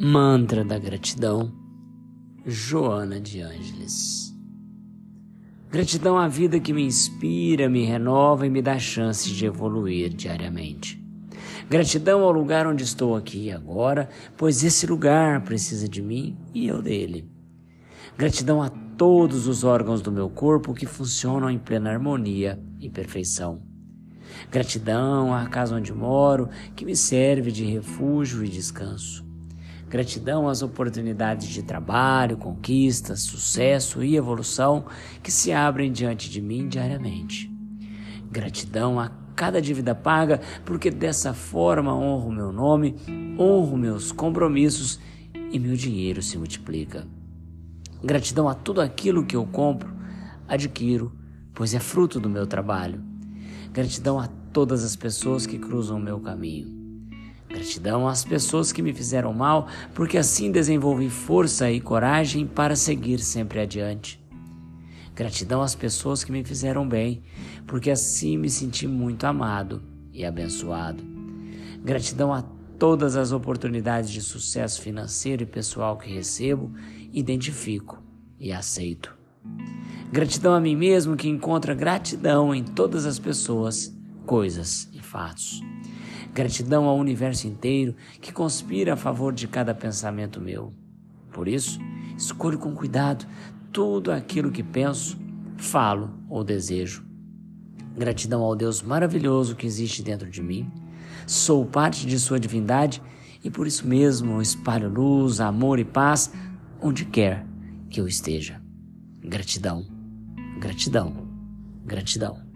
Mantra da Gratidão, Joana de Ângeles. Gratidão à vida que me inspira, me renova e me dá chances de evoluir diariamente. Gratidão ao lugar onde estou aqui agora, pois esse lugar precisa de mim e eu dele. Gratidão a todos os órgãos do meu corpo que funcionam em plena harmonia e perfeição. Gratidão à casa onde moro, que me serve de refúgio e descanso. Gratidão às oportunidades de trabalho, conquistas, sucesso e evolução que se abrem diante de mim diariamente. Gratidão a cada dívida paga, porque dessa forma honro meu nome, honro meus compromissos e meu dinheiro se multiplica. Gratidão a tudo aquilo que eu compro, adquiro, pois é fruto do meu trabalho. Gratidão a todas as pessoas que cruzam o meu caminho. Gratidão às pessoas que me fizeram mal, porque assim desenvolvi força e coragem para seguir sempre adiante. Gratidão às pessoas que me fizeram bem, porque assim me senti muito amado e abençoado. Gratidão a todas as oportunidades de sucesso financeiro e pessoal que recebo, identifico e aceito. Gratidão a mim mesmo que encontra gratidão em todas as pessoas, coisas e fatos. Gratidão ao universo inteiro que conspira a favor de cada pensamento meu. Por isso, escolho com cuidado tudo aquilo que penso, falo ou desejo. Gratidão ao Deus maravilhoso que existe dentro de mim. Sou parte de Sua divindade e por isso mesmo espalho luz, amor e paz onde quer que eu esteja. Gratidão, gratidão, gratidão.